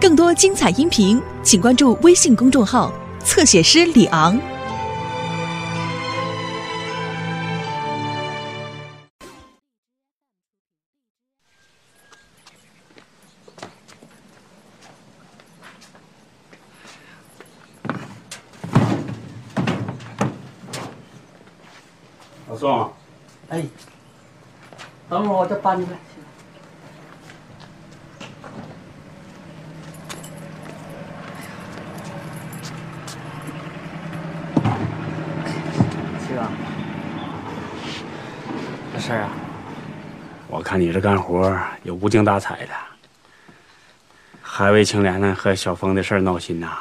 更多精彩音频，请关注微信公众号“侧写师李昂”。老宋，哎，等会儿我再搬出来。七哥，这事儿啊，干活也无精打采的，还为青莲呢和小峰的事儿闹心呐？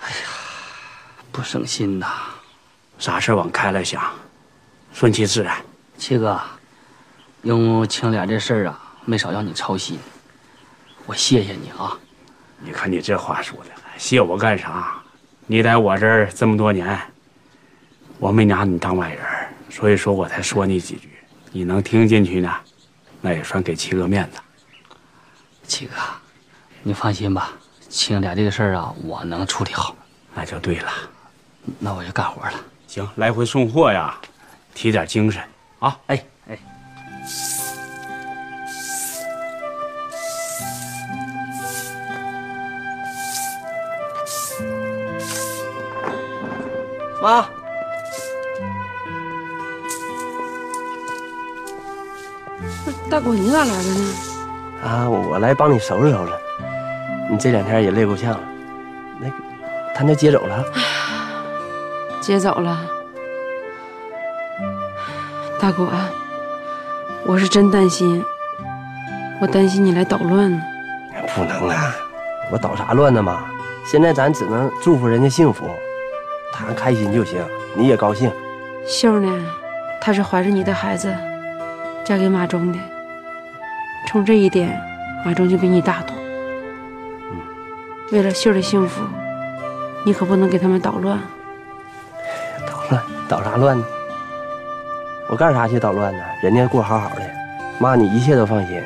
哎呀不省心呐。啥事儿往开了想，顺其自然。七哥，因为青莲这事儿啊，没少让你操心，我谢谢你啊。你看你这话说的，谢我干啥？你在我这儿这么多年，我没拿你当外人，所以说我才说你几句。你能听进去呢，那也算给七哥面子。七哥，你放心吧，青莲这个事儿啊，我能处理好。那就对了。那我就干活了。行，来回送货呀，提点精神啊！哎哎，妈，大果，你咋来了呢？啊，我来帮你收拾收拾。你这两天也累够呛了，那个他那接走了，接走了。大果，我是真担心，我担心你来捣乱呢。不能啊！我捣啥乱呢妈？现在咱只能祝福人家幸福，他开心就行，你也高兴。秀呢，她是怀着你的孩子嫁给马忠的，从这一点，马忠就比你大度。为了秀的幸福，你可不能给他们捣乱。捣乱捣啥乱呢？我干啥去捣乱呢？人家过好好的，妈你一切都放心，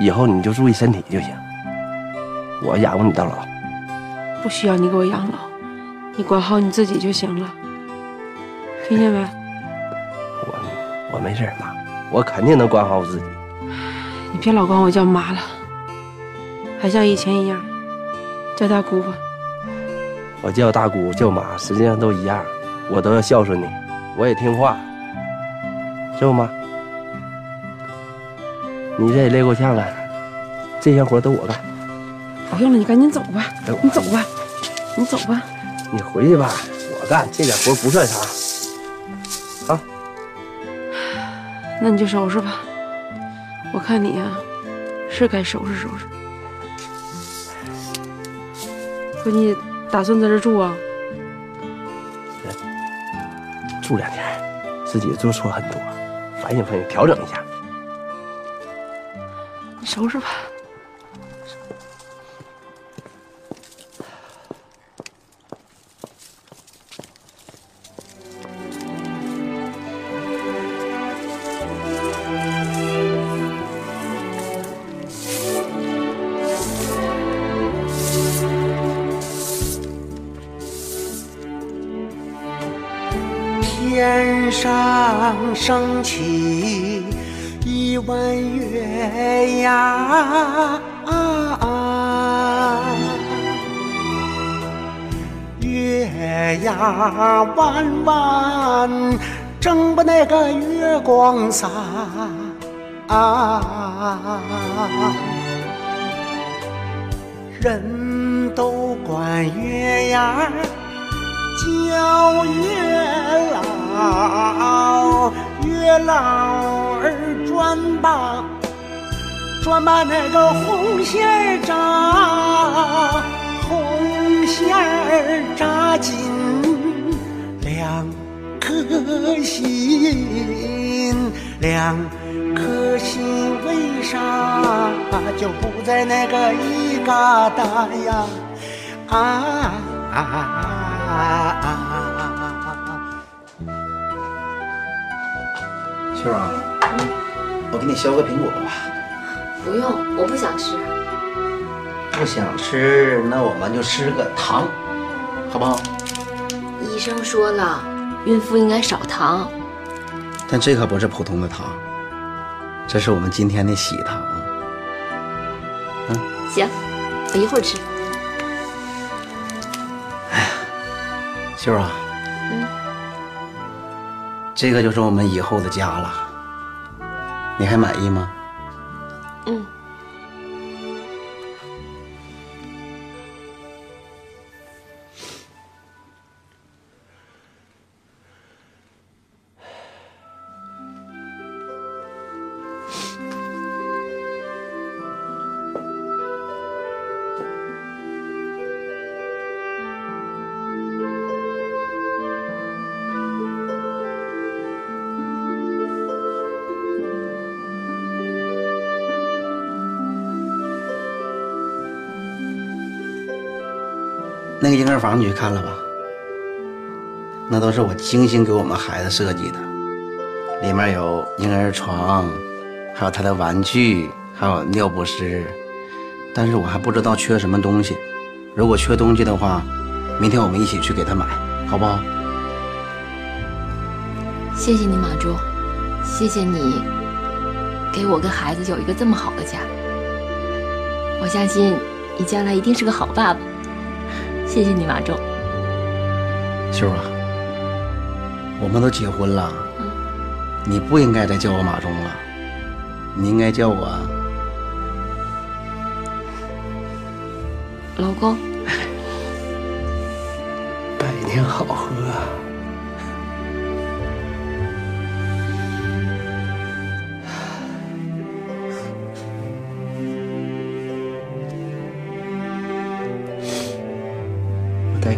以后你就注意身体就行。我养活你到老。不需要你给我养老，你管好你自己就行了，听见没？我我没事妈，我肯定能管好我自己。你别老管我叫妈了，还像以前一样叫大姑吧。我叫大姑叫妈，实际上都一样，我都要孝顺你，我也听话，是不妈？你这也累够呛了，这些活都我干。不用了，你赶紧走吧哎，你走吧，你走吧。你回去吧，我干这点活不算啥。啊 那你就收拾吧，我看你呀、是该收拾收拾。说你打算在这住啊？住两天，自己做错很多，反省反省，调整一下。你收拾吧。升起一弯月呀，月牙弯弯，正把那个月光洒。人都管月牙叫月老，月老儿转把转把那个红线儿扎，红线儿扎紧两颗心，两颗心为啥就不在那个一疙瘩呀？啊啊啊啊！秀儿啊，我给你削个苹果吧。不用，我不想吃。不想吃，那我们就吃个糖，好不好？医生说了，孕妇应该少糖。但这可不是普通的糖，这是我们今天的喜糖。行，我一会儿吃。秀儿啊，嗯，这个就是我们以后的家了，你还满意吗？房你去看了吧？那都是我精心给我们孩子设计的，里面有婴儿床，还有他的玩具，还有尿不湿。但是我还不知道缺什么东西，如果缺东西的话，明天我们一起去给他买，好不好？谢谢你，马柱，谢谢你给我跟孩子有一个这么好的家。我相信你将来一定是个好爸爸。谢谢你，马忠。秀儿啊，我们都结婚了，你不应该再叫我马忠了，你应该叫我老公。百年好合。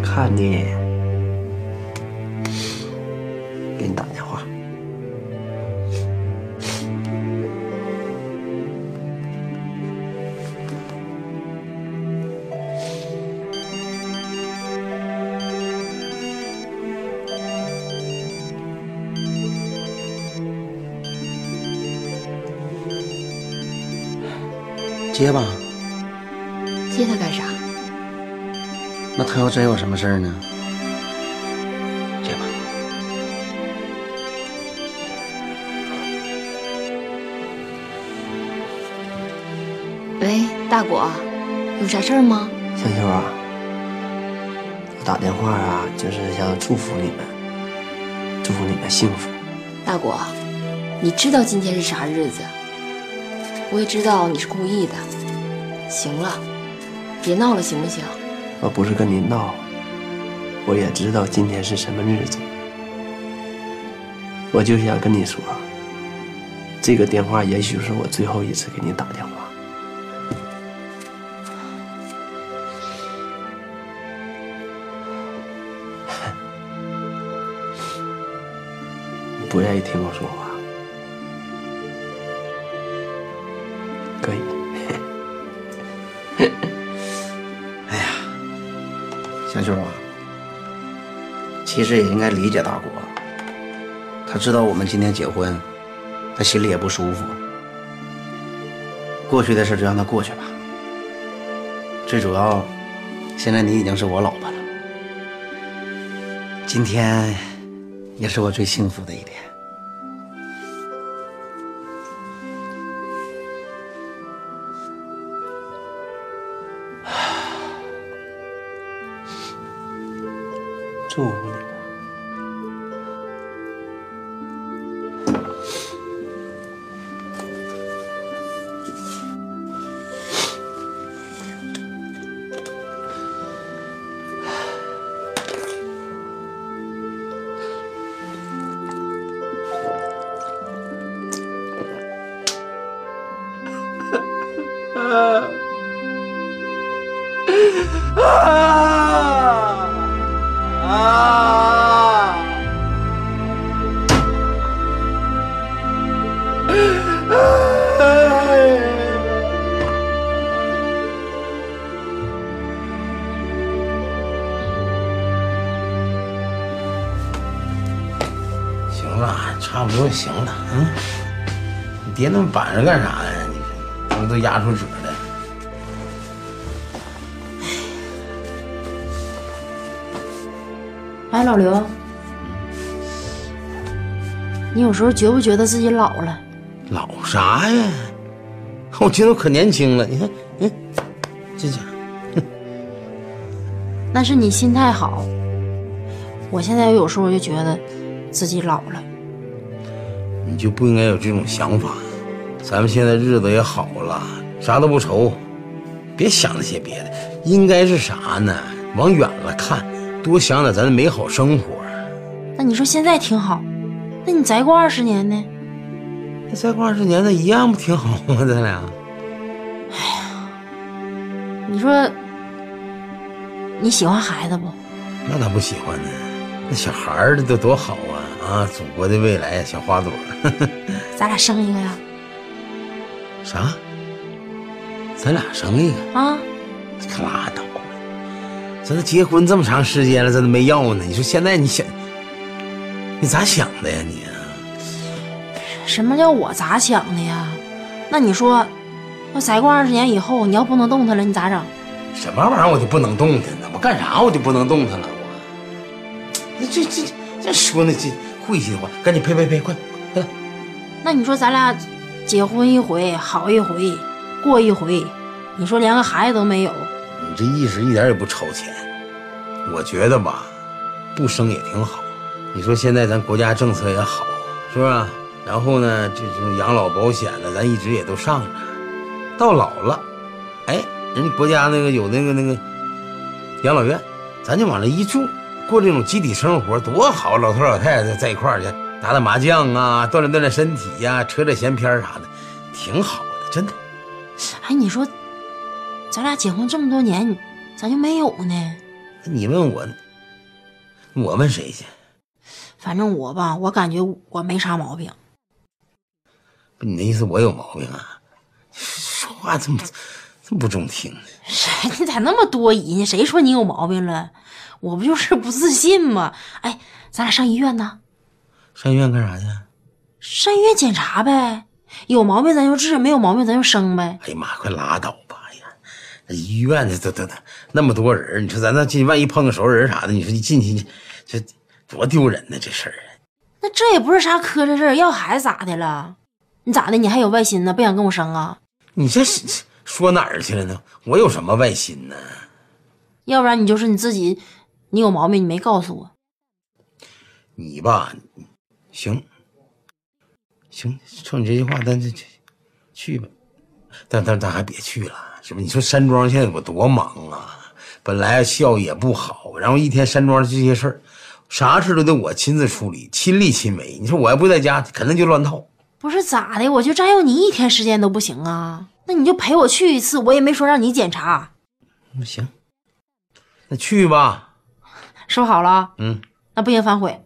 看你，给你打电话。接吧。他要真有什么事儿呢？接吧。喂，大果，有啥事儿吗？香秀啊，我打电话啊，就是想祝福你们，祝福你们幸福。大果，你知道今天是啥日子？我也知道你是故意的。行了，别闹了，行不行？我不是跟你闹，我也知道今天是什么日子，我就想跟你说，这个电话也许是我最后一次给你打电话。实也应该理解大国，他知道我们今天结婚，他心里也不舒服。过去的事就让它过去吧。最主要，现在你已经是我老婆了，今天也是我最幸福的一天。啊啊行了，差不多行了，嗯，你爹那么板着干啥呀？你这都压出褶哎，老刘，你有时候觉不觉得自己老了？老啥呀？我今天可年轻了。你看，嗯，这家伙 那是你心态好。我现在有时候就觉得自己老了。你就不应该有这种想法。咱们现在日子也好了，啥都不愁，别想那些别的。应该是啥呢？往远了看，多想点咱的美好生活。那你说现在挺好，那你再过二十年呢？那再过二十年，那一样不挺好吗？咱俩。哎呀你说你喜欢孩子不？那咋不喜欢呢？那小孩儿这都多好啊！啊，祖国的未来小花朵。咱俩生一个呀？啥？咱俩生一个？啊？可拉倒吧！咱都结婚这么长时间了，咱都没要呢。你说现在你想，你咋想的呀你？什么叫我咋想的呀？那你说，那再过二十年以后，你要不能动弹了，你咋整？什么玩意儿我就不能动弹呢？我干啥我就不能动弹了？我那这这这说那这晦气的话，赶紧呸呸呸，快快！那你说咱俩结婚一回好一回，过一回，你说连个孩子都没有，你这意识一点也不超前。我觉得吧，不生也挺好。你说现在咱国家政策也好，是吧？然后呢，这种养老保险呢，咱一直也都上着。到老了，哎，人家国家那个有那个那个养老院，咱就往那一住，过这种集体生活多好！老头老太太在一块儿去打打麻将啊，锻炼锻炼身体呀、扯扯闲篇啥的，挺好的，真的。哎，你说咱俩结婚这么多年，咋就没有呢？你问我，我问谁去？反正我吧，我感觉我没啥毛病。不，你那意思我有毛病啊？说话这么这么不中听呢？谁？你咋那么多疑呢？谁说你有毛病了？我不就是不自信吗？哎，咱俩上医院呢？上医院干啥去？上医院检查呗，有毛病咱就治，没有毛病咱就生呗。哎呀妈，快拉倒医院这这这那么多人，你说咱那进万一碰个熟人啥的，你说一进去这多丢人呢？这事儿。那这也不是啥磕碜事儿，要孩子咋的了？你咋的？你还有外心呢？不想跟我生啊？你这是说哪儿去了呢？我有什么外心呢？要不然你就是你自己，你有毛病，你没告诉我。你吧，行，行，冲你这句话，咱这去吧。但但咱还别去了，是不？你说山庄现在我多忙啊，本来效益也不好，然后一天山庄这些事儿，啥事都得我亲自处理，亲力亲为。你说我要不在家，肯定就乱套。不是咋的？我就占用你一天时间都不行啊？那你就陪我去一次，我也没说让你检查。那行，那去吧。说好了。嗯。那不行，反悔。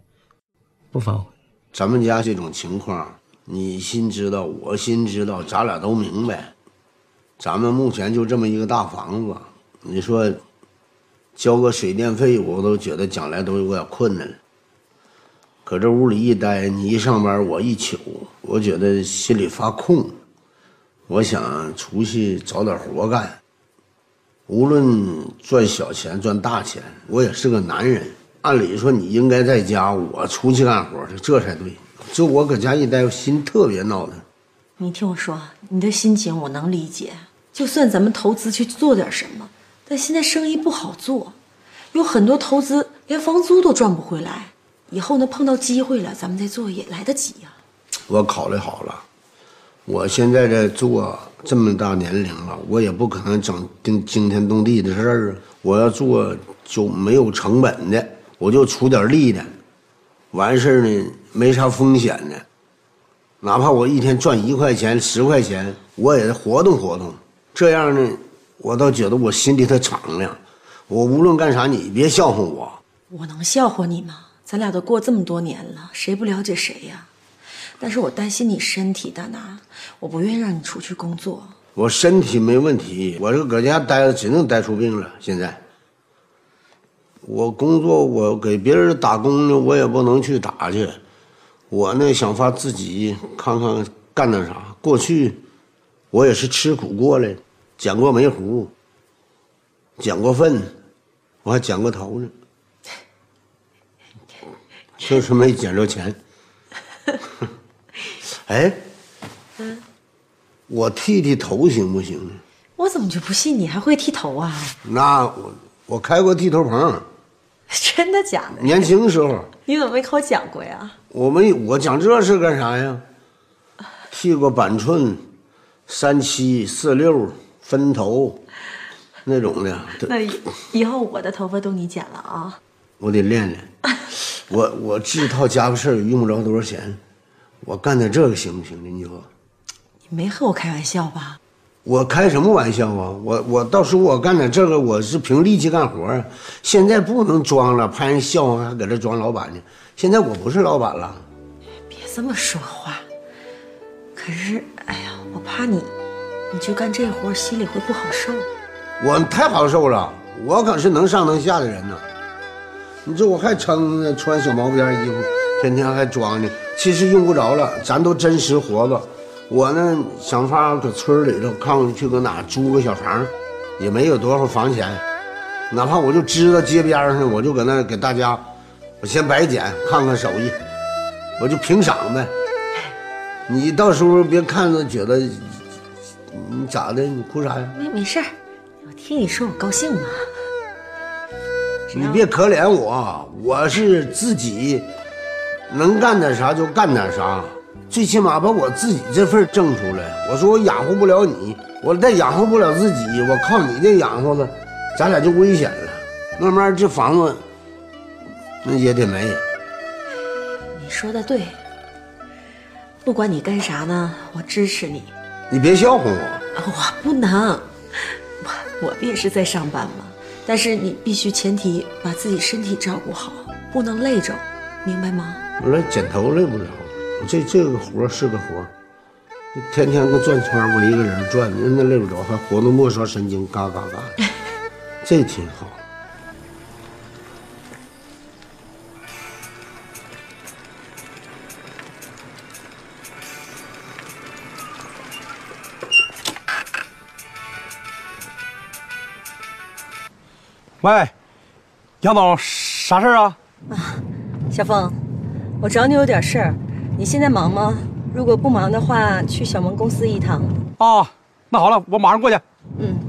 不反悔。咱们家这种情况，你心知道，我心知道，咱俩都明白。咱们目前就这么一个大房子，你说交个水电费，我都觉得将来都有点困难了。搁这屋里一待，你一上班，我一瞅，我觉得心里发空。我想出去找点活干，无论赚小钱赚大钱，我也是个男人。按理说你应该在家，我出去干活去，这才对。就我搁家一待，心特别闹腾。你听我说，你的心情我能理解。就算咱们投资去做点什么，但现在生意不好做，有很多投资连房租都赚不回来。以后呢，碰到机会了，咱们再做也来得及呀。我考虑好了，我现在在做这么大年龄了，我也不可能整惊惊天动地的事儿啊。我要做就没有成本的，我就出点力的，完事儿呢没啥风险的，哪怕我一天赚一块钱、十块钱，我也活动活动。这样呢，我倒觉得我心里头敞亮。我无论干啥，你别笑话我。我能笑话你吗？咱俩都过这么多年了，谁不了解谁呀？但是我担心你身体，大拿，我不愿意让你出去工作。我身体没问题，我这搁家待着指定待出病了。现在，我工作，我给别人打工呢，我也不能去打去。我呢，想法自己看看干点啥。过去，我也是吃苦过来，捡过煤糊，捡过粪，我还捡过头呢。就是没捡着钱。哎，嗯我剃剃头行不行？我怎么就不信你还会剃头啊？那我我开过剃头棚，真的假的？年轻时候。你怎么没给我讲过呀？我没，我讲这事干啥呀？剃过板寸、三七、四六、分头那种的。那以以后我的头发都你剪了啊？我得练练。我我这套家伙事儿用不着多少钱，我干点这个行不行呢？你说？你没和我开玩笑吧？我开什么玩笑啊！我我到时候我干点这个，我是凭力气干活啊。现在不能装了，怕人笑话，还搁这装老板呢。现在我不是老板了。别这么说话。可是，哎呀，我怕你，你就干这活，心里会不好受。我太好受了，我可是能上能下的人呢。你这我还撑呢，穿小毛边衣服，天天还装呢。其实用不着了，咱都真实活着。我呢，想法搁村里头看看去，搁哪租个小房，也没有多少房钱，哪怕我就支到街边上，我就搁那给大家，我先白捡，看看手艺，我就评赏呗。你到时候别看着觉得你咋的，你哭啥呀？没没事我听你说我高兴嘛。你别可怜我，我是自己能干点啥就干点啥。最起码把我自己这份挣出来。我说我养活不了你，我再养活不了自己，我靠你这养活了，咱俩就危险了。慢慢这房子那也得没。你说的对，不管你干啥呢，我支持你。你别笑话我，我不能，我我不也是在上班吗？但是你必须前提把自己身体照顾好，不能累着，明白吗？我来剪头累不了。这这个活是个活天天都转圈，我一个人转，那累不着，还活动末梢神经，嘎嘎嘎，这挺好。喂，杨总，啥事儿啊？啊，小峰，我找你有点事儿。你现在忙吗？如果不忙的话，去小萌公司一趟。哦，那好了，我马上过去。嗯，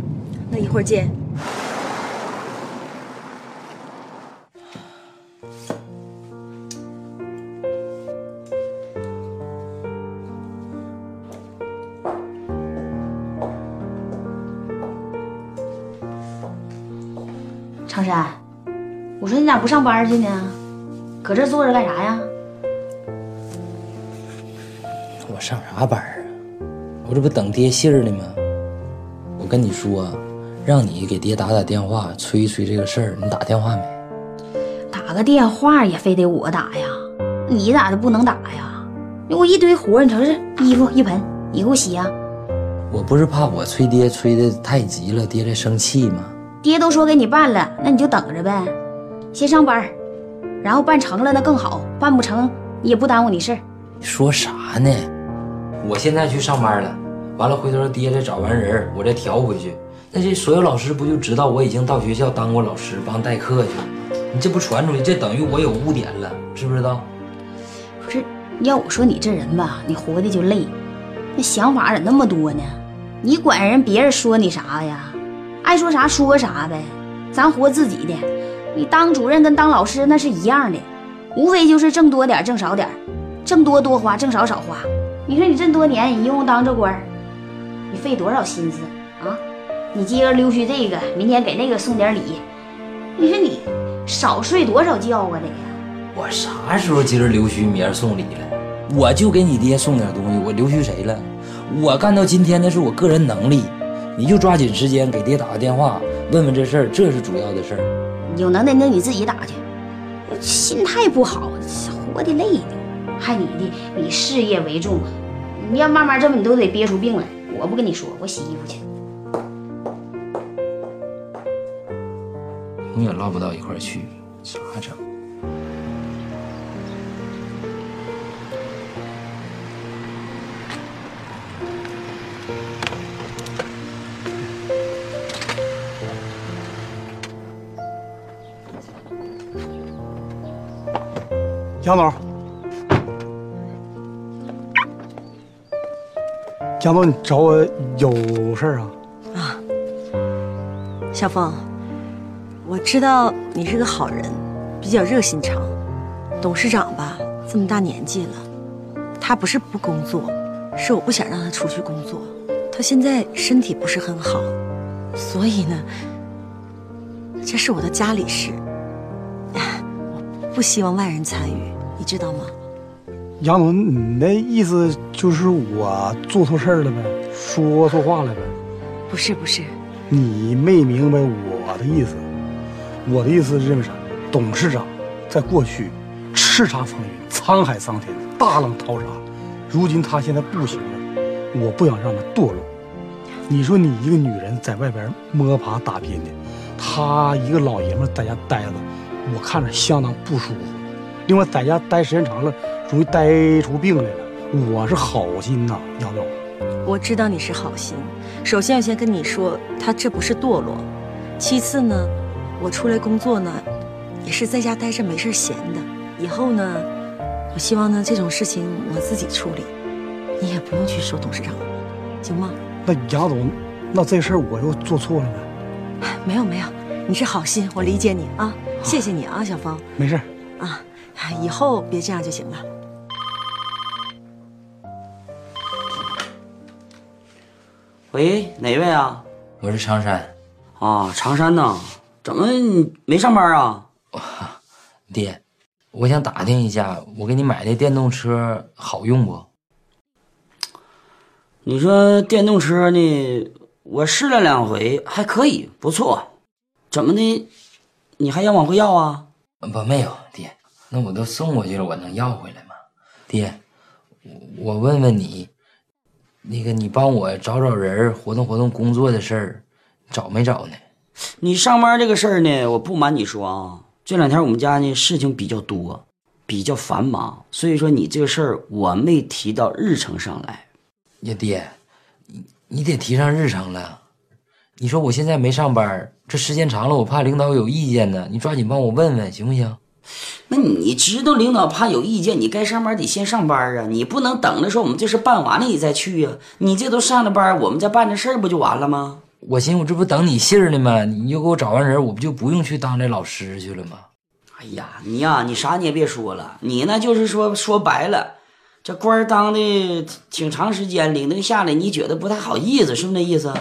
那一会儿见。咋不上班去呢？搁这坐着干啥呀？我上啥班啊？我这不等爹信儿呢吗？我跟你说，让你给爹打打电话，催一催这个事儿。你打电话没？打个电话也非得我打呀？你咋就不能打呀？我一堆活，你瞅这衣服一盆，你给我洗啊？我不是怕我催爹催的太急了，爹再生气吗？爹都说给你办了，那你就等着呗。先上班，然后办成了那更好，办不成也不耽误你事说啥呢？我现在去上班了，完了回头爹再找完人，我再调回去。那这所有老师不就知道我已经到学校当过老师，帮代课去了？你这不传出去，这等于我有污点了，知不知道？不是，要我说你这人吧，你活的就累，那想法咋那么多呢？你管人别人说你啥呀？爱说啥说啥呗，咱活自己的。你当主任跟当老师那是一样的，无非就是挣多点挣少点，挣多多花，挣少少花。你说你这么多年，你一共当这官你费多少心思啊？你今儿溜须这个，明天给那个送点礼，你说你少睡多少觉啊？得！我啥时候今儿溜须，明儿送礼了？我就给你爹送点东西，我溜须谁了？我干到今天那是我个人能力，你就抓紧时间给爹打个电话，问问这事儿，这是主要的事儿。有能耐那你自己打去，心态不好，活的累的。还你的，以事业为重，你要慢慢这么，你都得憋出病来。我不跟你说，我洗衣服去。永远唠不到一块去，咋整？杨总，杨总，你找我有事儿啊？啊，小峰，我知道你是个好人，比较热心肠。董事长吧，这么大年纪了，他不是不工作，是我不想让他出去工作。他现在身体不是很好，所以呢，这是我的家里事，不希望外人参与，你知道吗？杨总，你那意思就是我做错事儿了呗，说错话了呗？不是不是，你没明白我的意思。我的意思是认为啥？董事长在过去叱咤风云、沧海桑田、大浪淘沙，如今他现在不行了，我不想让他堕落。你说你一个女人在外边摸爬打拼的，他一个老爷们在家待着，我看着相当不舒服。另外，在家待时间长了，容易待出病来了。我是好心呐，杨总。我知道你是好心。首先，我先跟你说，他这不是堕落。其次呢，我出来工作呢，也是在家待着没事闲的。以后呢，我希望呢这种事情我自己处理，你也不用去说董事长，行吗？那杨总，那这事儿我又做错了呗？没有没有，你是好心，我理解你啊，谢谢你啊，小峰。没事啊，以后别这样就行了。喂，哪位啊？我是常山。啊，常山呐，怎么没上班啊？爹，我想打听一下，我给你买的电动车好用不？你说电动车呢？我试了两回，还可以，不错。怎么的？你还想往回要啊？不，没有，爹。那我都送过去了，我能要回来吗？爹，我问问你，那个你帮我找找人，活动活动工作的事儿，找没找呢？你上班这个事儿呢，我不瞒你说啊，这两天我们家呢事情比较多，比较繁忙，所以说你这个事儿我没提到日程上来。呀，爹，你你得提上日程了。你说我现在没上班，这时间长了，我怕领导有意见呢。你抓紧帮我问问，行不行？那你知道领导怕有意见，你该上班得先上班啊，你不能等着说我们这事办完了你再去呀。你这都上了班，我们再办这事儿不就完了吗？我寻思我这不等你信儿呢吗？你就给我找完人，我不就不用去当这老师去了吗？哎呀，你呀，你啥你也别说了，你呢就是说说白了，这官当的挺长时间，领那个下来，你觉得不太好意思，是不是那意思？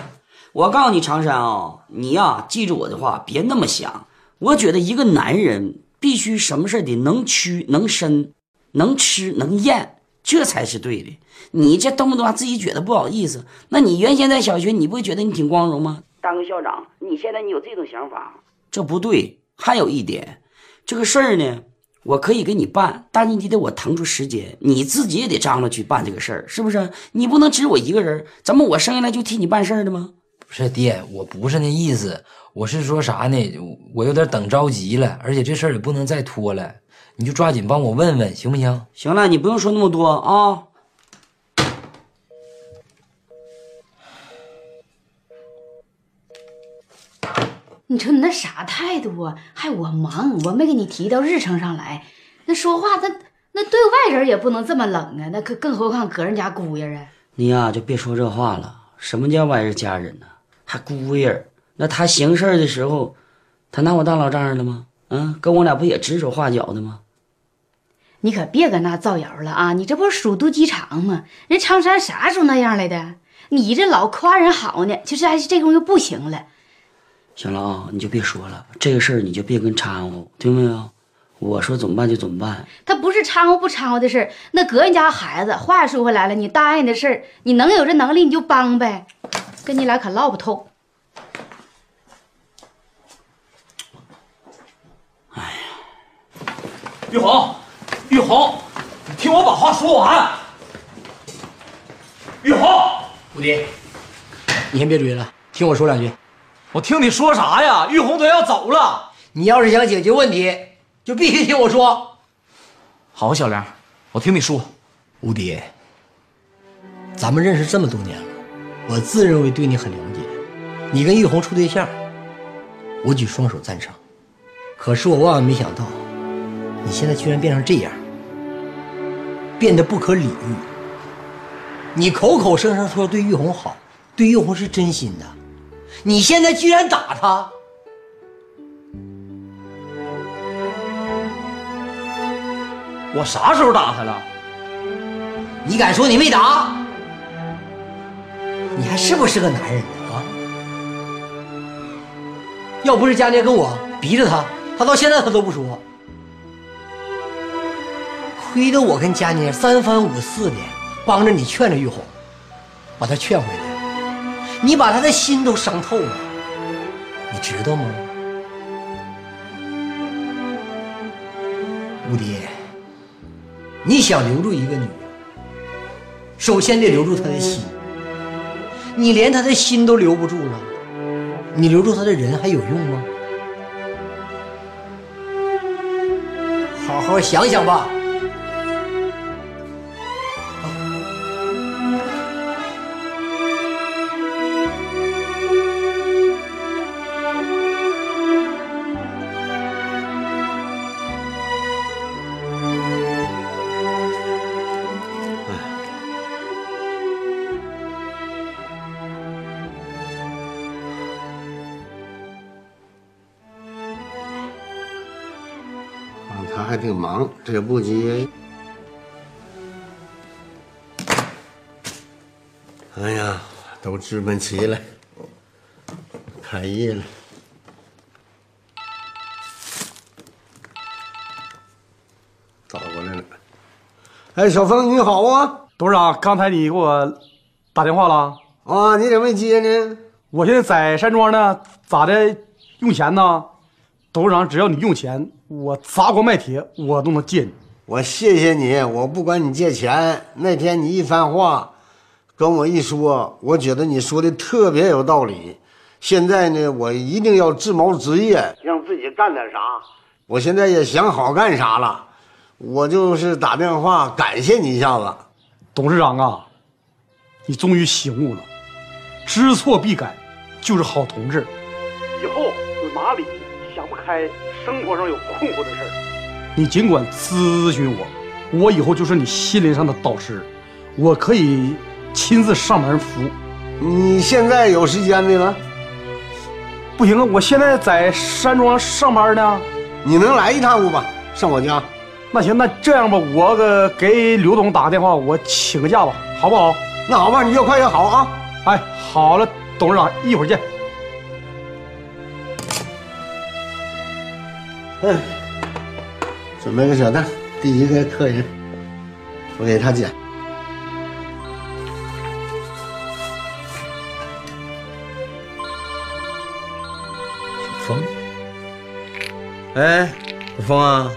我告诉你，常山啊，你呀记住我的话，别那么想。我觉得一个男人必须什么事得能屈能伸，能吃能咽，这才是对的。你这动不动自己觉得不好意思，那你原先在小学，你不会觉得你挺光荣吗？当个校长，你现在你有这种想法，这不对。还有一点，这个事儿呢，我可以给你办，但是你得我腾出时间，你自己也得张罗去办这个事儿，是不是？你不能只我一个人，怎么我生下来就替你办事儿的吗？不是爹，我不是那意思，我是说啥呢？我有点等着急了，而且这事儿也不能再拖了，你就抓紧帮我问问，行不行？行了，你不用说那么多啊。你瞅你那啥态度啊？还我忙，我没给你提到日程上来。那说话，那那对外人也不能这么冷啊。那可更何况搁人家姑爷啊。你呀，就别说这话了。什么叫外人家人呢？还姑爷？那他行事的时候，他拿我当老丈人了吗？嗯，跟我俩不也指手画脚的吗？你可别搁那造谣了啊！你这不是鼠肚鸡肠吗？人长山啥时候那样来的？你这老夸人好呢，就是还是这功夫不行了。行了啊，你就别说了，这个事儿你就别跟掺和，听没有？我说怎么办就怎么办。他不是掺和不掺和的事儿，那搁人家孩子。话说回来了，你答应的事儿，你能有这能力你就帮呗。跟你俩可唠不透。哎呀，玉红，玉红，你听我把话说完。玉红，吴迪，你先别追了，听我说两句。我听你说啥呀？玉红都要走了，你要是想解决问题，就必须听我说。好，小梁，我听你说。吴迪，咱们认识这么多年了，我自认为对你很了解。你跟玉红处对象，我举双手赞成。可是我万万没想到，你现在居然变成这样。变得不可理喻。你口口声声说对玉红好，对玉红是真心的，你现在居然打她！我啥时候打她了？你敢说你没打？你还是不是个男人呢？啊！要不是佳妮跟我逼着他，他到现在他都不说。亏得我跟佳妮三番五次的帮着你劝着玉红，把她劝回来，你把她的心都伤透了，你知道吗？吴迪，你想留住一个女人，首先得留住她的心。你连他的心都留不住了，你留住他的人还有用吗？好好想想吧。挺忙，这不急。哎呀，都置办齐了，开业了。找过来了。哎，小峰你好啊，董事长，刚才你给我打电话了啊？你怎么没接呢？我现在在山庄呢，咋的？用钱呢？董事长，只要你用钱，我砸锅卖铁，我都能借你。我谢谢你，我不管你借钱。那天你一番话跟我一说，我觉得你说的特别有道理。现在呢，我一定要自谋职业，让自己干点啥。我现在也想好干啥了，我就是打电话感谢你一下子。董事长啊，你终于醒悟了，知错必改，就是好同志。以后开，生活上有困惑的事儿，你尽管咨询我，我以后就是你心灵上的导师，我可以亲自上门服务。你现在有时间的呢？不行啊，我现在在山庄上班呢。你能来一趟不吧？上我家？那行，那这样吧，我个给刘总打个电话，我请个假吧，好不好？那好吧，你越快越好啊！哎，好了，董事长，一会儿见。嗯，准备个小凳，第一个客人，我给他捡。风，哎，小峰啊，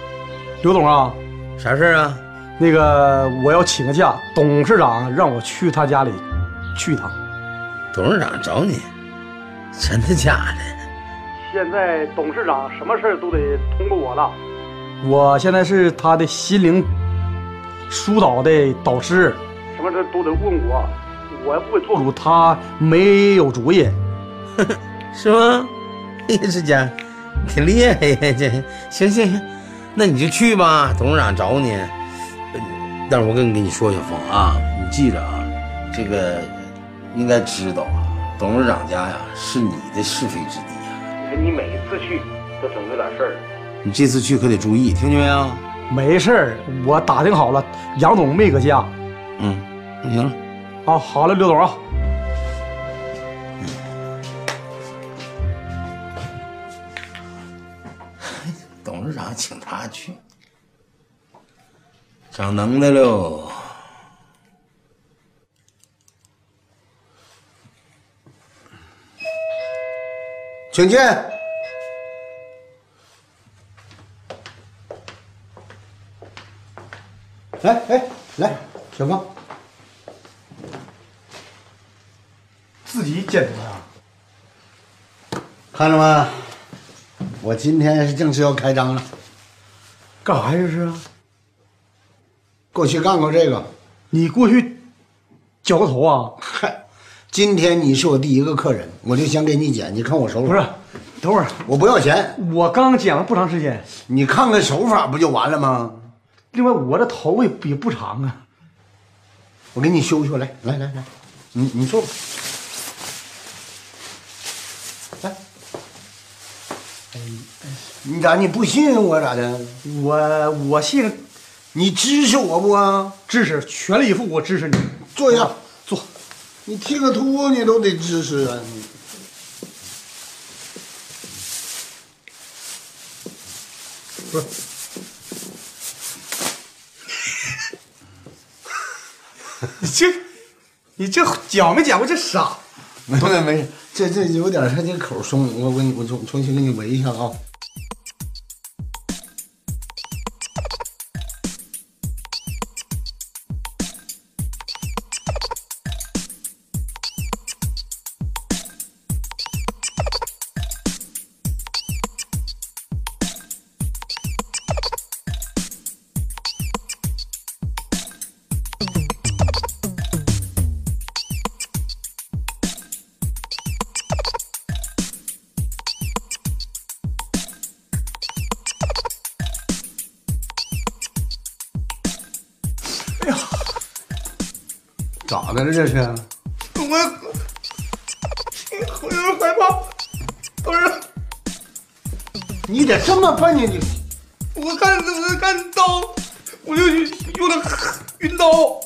刘总啊，啥事儿啊？那个我要请个假，董事长让我去他家里去一趟。董事长找你，真的假的？现在董事长什么事儿都得通过我了，我现在是他的心灵疏导的导师，什么事都得问我，我要不会做主，他没有主意，是吗？哎呀，这家挺厉害呀！这行行行，那你就去吧，董事长找你。但是我跟跟你说，小峰啊，你记着啊，这个应该知道啊，董事长家呀是你的是非之地。你每次去都整这点事儿，你这次去可得注意，听见没有？没事儿，我打听好了，杨总没搁家。嗯，那行了。好，好了，刘总啊。董事长请他去，长能耐喽。请进。来，哎，来，小芳，自己剪的呀？看着吗？我今天是正式要开张了。干啥呀？这是？过去干过这个。你过去绞过头啊？嗨。今天你是我第一个客人，我就想给你剪。你看我手法，不是，等会儿我不要钱。我刚剪了不长时间，你看看手法不就完了吗？另外我这头发也也不长啊。我给你修修，来来来来，你你坐吧。来，你咋你不信任我咋的？我我信，你支持我不啊？支持，全力以赴，我支持你。坐下，坐。你剃个秃你都得支持啊！你不是。你这，你这剪没剪过这傻？没事没事，这这有点他这口松，我我我重重新给你围一下啊。咋的了这是？我我有点害怕，不是，你咋这么笨呢？你我看我看刀，我就有点晕刀。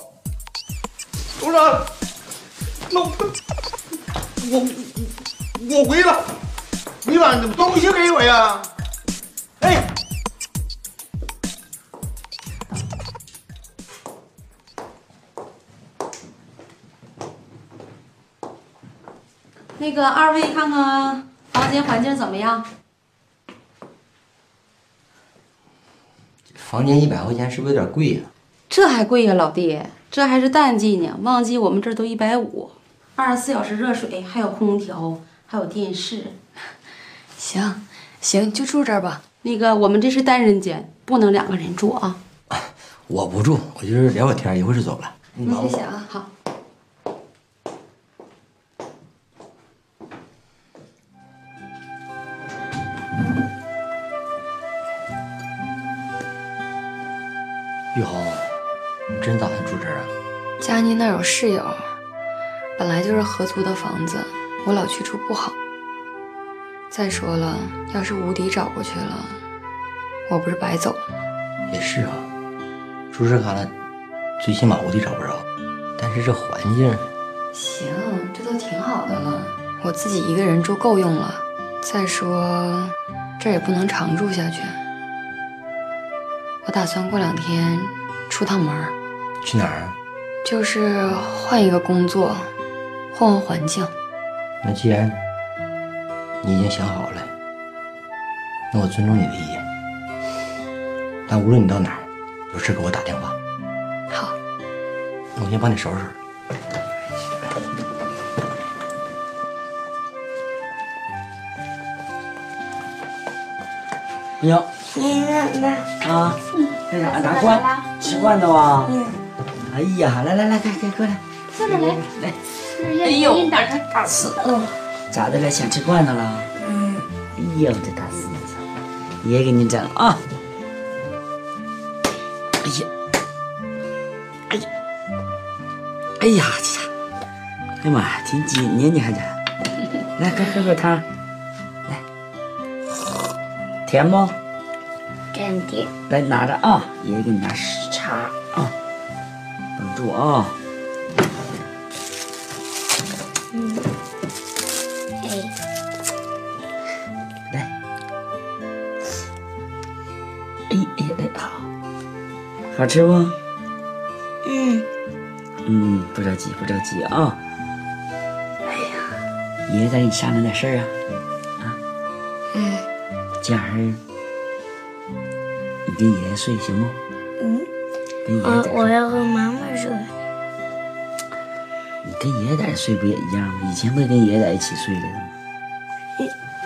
董事长，那我我我回了，你把东西给我呀！那个二位看看房间环境怎么样？房间一百块钱是不是有点贵呀、这还贵呀，老弟，这还是淡季呢，旺季我们这儿都一百五，二十四小时热水，还有空调，还有电视。行行，就住这儿吧。那个我们这是单人间，不能两个人住啊。我不住，我就是聊会天，一会儿就走了。你忙吧谢谢啊，好。那儿有室友，本来就是合租的房子，我老去住不好。再说了，要是吴迪找过去了，我不是白走了吗？也是啊，住这旮旯，最起码吴迪找不着。但是这环境，行，这都挺好的了，我自己一个人住够用了。再说，这也不能常住下去。我打算过两天出趟门儿，去哪儿啊？就是换一个工作，换换环境。那既然你已经想好了，那我尊重你的意见。但无论你到哪儿，有事给我打电话。好，我先帮你收拾收拾。哎呦，奶奶啊，干啥？拿罐吃罐头啊？哎呀，来来来，快快过来，坐着来，来。哎呦打开咋的了？想吃罐头了？嗯，哎呦，这大四子，爷给你整啊！哎呀，哎呀，哎呀，这家，哎呀妈呀，挺紧呢，你还这，来，快喝口汤，来，甜不？真甜，来拿着啊，爷爷给你拿茶啊，等住啊。嗯，哎，哎哎哎，好，好吃不？嗯，嗯，不着急，不着急啊。哎呀，爷爷再给你商量点事儿啊。嗯，今晚上你跟爷爷睡行不？嗯，跟爷爷我。我要和妈妈睡。你跟爷爷在这睡不也一样吗？以前不也跟爷爷在一起睡来的吗？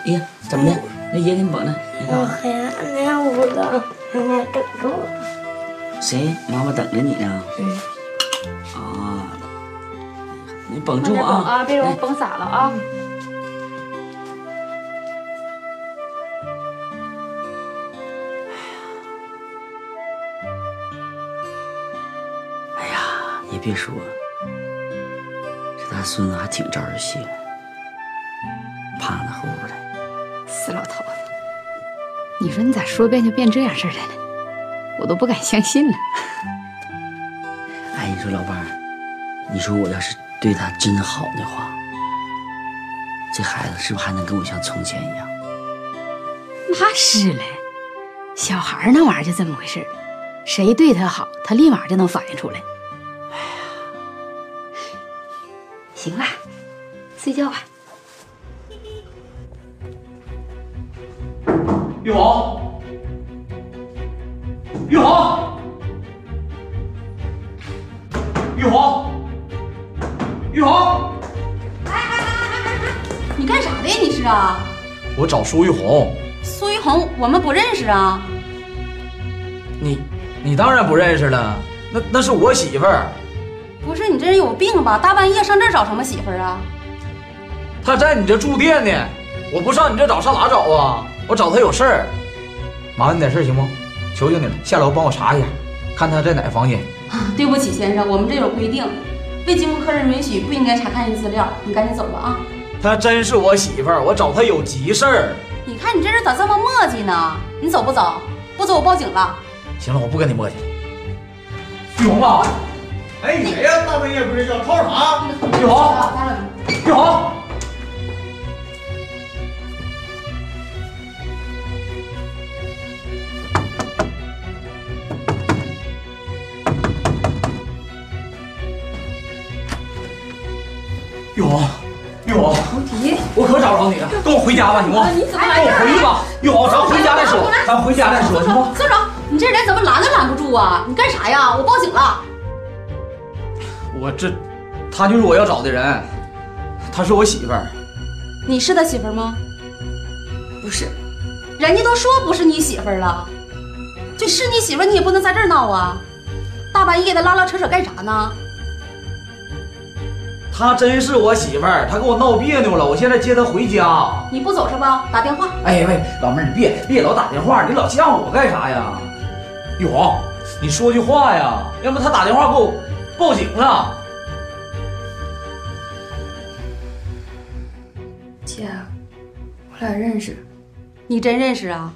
哎呀，怎么的？那爷给你绑着，你干我啥？黑暗那屋了，奶奶等着我。谁？妈妈等着你呢。嗯。啊，你绷住啊！啊，别让我来绷傻了啊。也别说，这大孙子还挺招人稀罕，趴那乎乎的。死老头子，你说你咋说变就变这样式的呢？我都不敢相信了。哎，你说老伴儿，你说我要是对他真好的话，这孩子是不是还能跟我像从前一样？那是嘞，小孩那玩意儿就这么回事儿谁对他好，他立马就能反应出来。睡觉吧。玉红，玉红，玉红，玉红，你干啥的呀？你是啊？我找苏玉红。苏玉红，我们不认识啊。你，你当然不认识了，那那是我媳妇儿，不是你这人有病吧？大半夜上这儿找什么媳妇儿啊？她在你这住店呢，我不上你这找上哪找啊？我找她有事儿，麻烦你点事儿行不？求求你了，下楼帮我查一下，看她在哪个房间。啊，对不起，先生，我们这有规定，未经过客人允许，不应该查看人资料。你赶紧走吧啊！她真是我媳妇儿，我找她有急事儿。你看你这人咋这么磨叽呢？你走不走？不走我报警了。行了，我不跟你磨叽。玉红啊，哎，你谁呀？大半夜不睡觉，吵啥？玉红，玉红。玉红，玉红，迪，我可找不着你了，跟我回家吧，行不？你怎么来跟我回去吧，玉红，咱回家再说，咱回家再说，行不？坐着，你这人怎么拦都拦不住啊？你干啥呀？我报警了。我这，她就是我要找的人，她是我媳妇儿。你是他媳妇儿吗？不是，人家都说不是你媳妇儿了，就是你媳妇儿，你也不能在这儿闹啊！大半夜的拉拉扯扯干啥呢？她真是我媳妇儿，她跟我闹别扭了，我现在接她回家。你不走是吧？打电话。哎喂，老妹儿，你别别老打电话，你老吓唬我干啥呀？玉红，你说句话呀，要不她打电话给我报警了。姐，我俩认识。你真认识啊？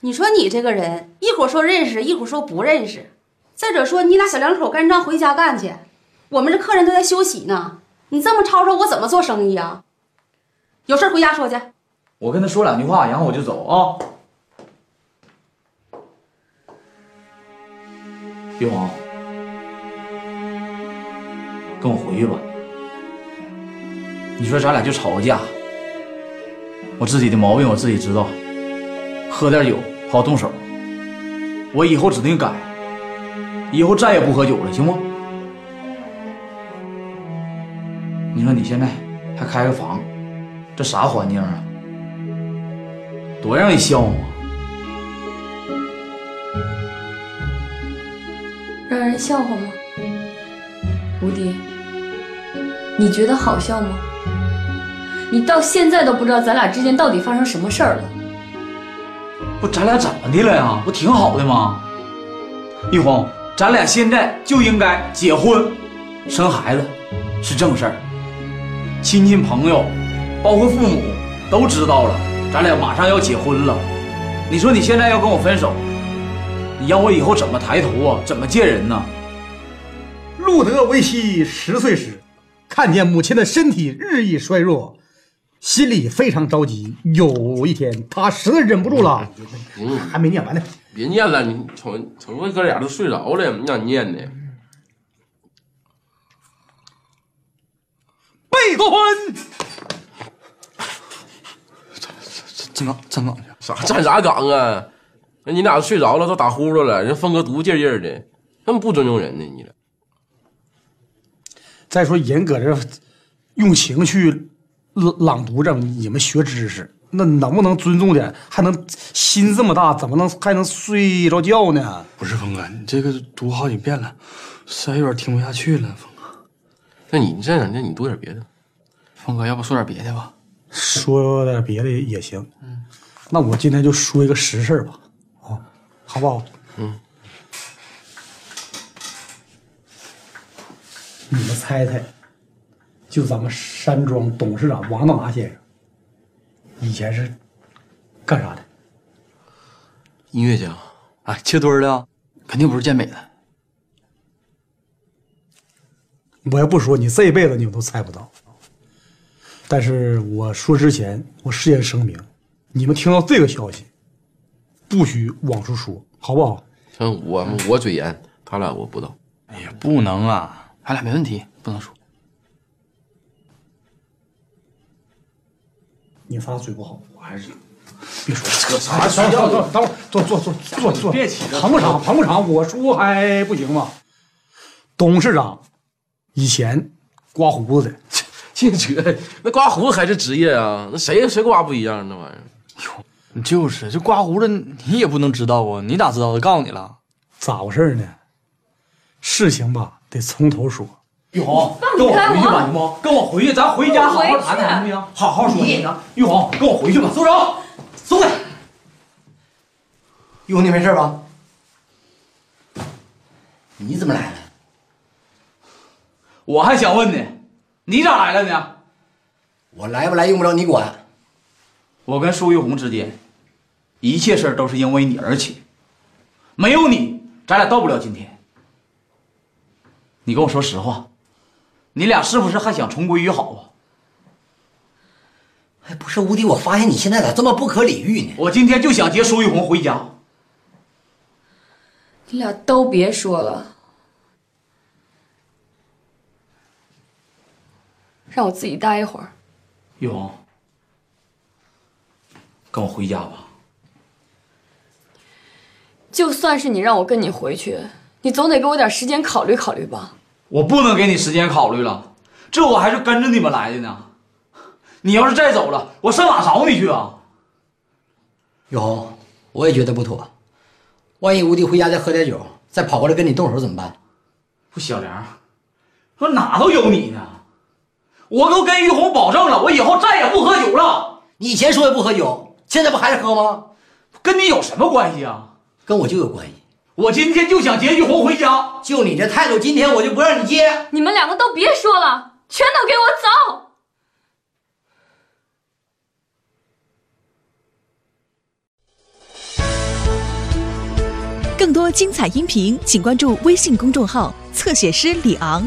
你说你这个人，一会儿说认识，一会儿说不认识。再者说，你俩小两口干仗回家干去，我们这客人都在休息呢。你这么吵吵，我怎么做生意啊？有事回家说去。我跟他说两句话，然后我就走啊。玉红，跟我回去吧。你说咱俩就吵个架，我自己的毛病我自己知道，喝点酒好动手，我以后指定改，以后再也不喝酒了，行不？你说你现在还开个房，这啥环境啊？多让人笑话！让人笑话吗？吴迪，你觉得好笑吗？你到现在都不知道咱俩之间到底发生什么事儿了。不，咱俩怎么的了呀？不挺好的吗？玉红，咱俩现在就应该结婚、生孩子，是正事儿。亲戚朋友，包括父母都知道了，咱俩马上要结婚了。你说你现在要跟我分手，你让我以后怎么抬头啊？怎么见人呢？路德维希十岁时，看见母亲的身体日益衰弱，心里非常着急。有一天，他实在忍不住了，嗯，还没念完呢。别念了，你瞅瞅，这哥俩都睡着了，让你念的。贝多芬，站岗站岗去，啥站啥岗啊？那你俩睡着了，都打呼噜了，人峰哥读劲劲的，那么不尊重人呢？你俩再说人搁这用情去朗朗读着，你们学知识，那能不能尊重点？还能心这么大，怎么能还能睡着觉呢？不是峰哥，你这个读好几遍了，实在有点听不下去了。峰哥，那你这样，那你读点别的。峰哥，要不说点别的吧？说点别的也行。嗯，那我今天就说一个实事吧，啊，好不好？嗯。你们猜猜，就咱们山庄董事长王大拿先生，以前是干啥的？音乐家，哎，切墩儿的，肯定不是健美的。我要不说，你这一辈子你们都猜不到。但是我说之前，我事先声明，你们听到这个消息，不许往出说，好不好？像我我嘴严，他俩我不知道。哎呀，不能啊，他俩没问题，不能说。你仨嘴不好，我还是别说扯啥哎睡觉等会儿等会儿坐坐坐坐坐，别起这捧不场捧不场，我说还不行吗？董事长以前刮胡子的，这这那刮胡子还是职业啊？那谁谁刮不一样？那玩意儿，哟就是这刮胡子，你也不能知道啊！你咋知道的？告诉你了。咋回事呢？事情吧，得从头说。玉红，跟我回去吧，行不？跟我回去，咱回家好好谈谈，行不行？好好说，行不行？玉红，跟我回去吧。松手，松开。玉红，你没事吧？你怎么来了？我还想问呢，你咋来了呢？我来不来用不着你管。我跟苏玉红之间，一切事儿都是因为你而起，没有你，咱俩到不了今天。你跟我说实话，你俩是不是还想重归于好啊？哎，不是吴迪，我发现你现在咋这么不可理喻呢？我今天就想接苏玉红回家。你俩都别说了，让我自己待一会儿。玉红，跟我回家吧。就算是你让我跟你回去，你总得给我点时间考虑考虑吧。我不能给你时间考虑了，这我还是跟着你们来的呢。你要是再走了，我上哪找你去啊？玉红，我也觉得不妥。万一吴迪回家再喝点酒，再跑过来跟你动手怎么办？不，小梁，说哪都有你呢。我都跟于红保证了，我以后再也不喝酒了。你以前说的不喝酒，现在不还是喝吗？跟你有什么关系啊？跟我就有关系。我今天就想接玉红回家。就你这态度，今天我就不让你接。你们两个都别说了，全都给我走！更多精彩音频，请关注微信公众号“侧写师李昂”。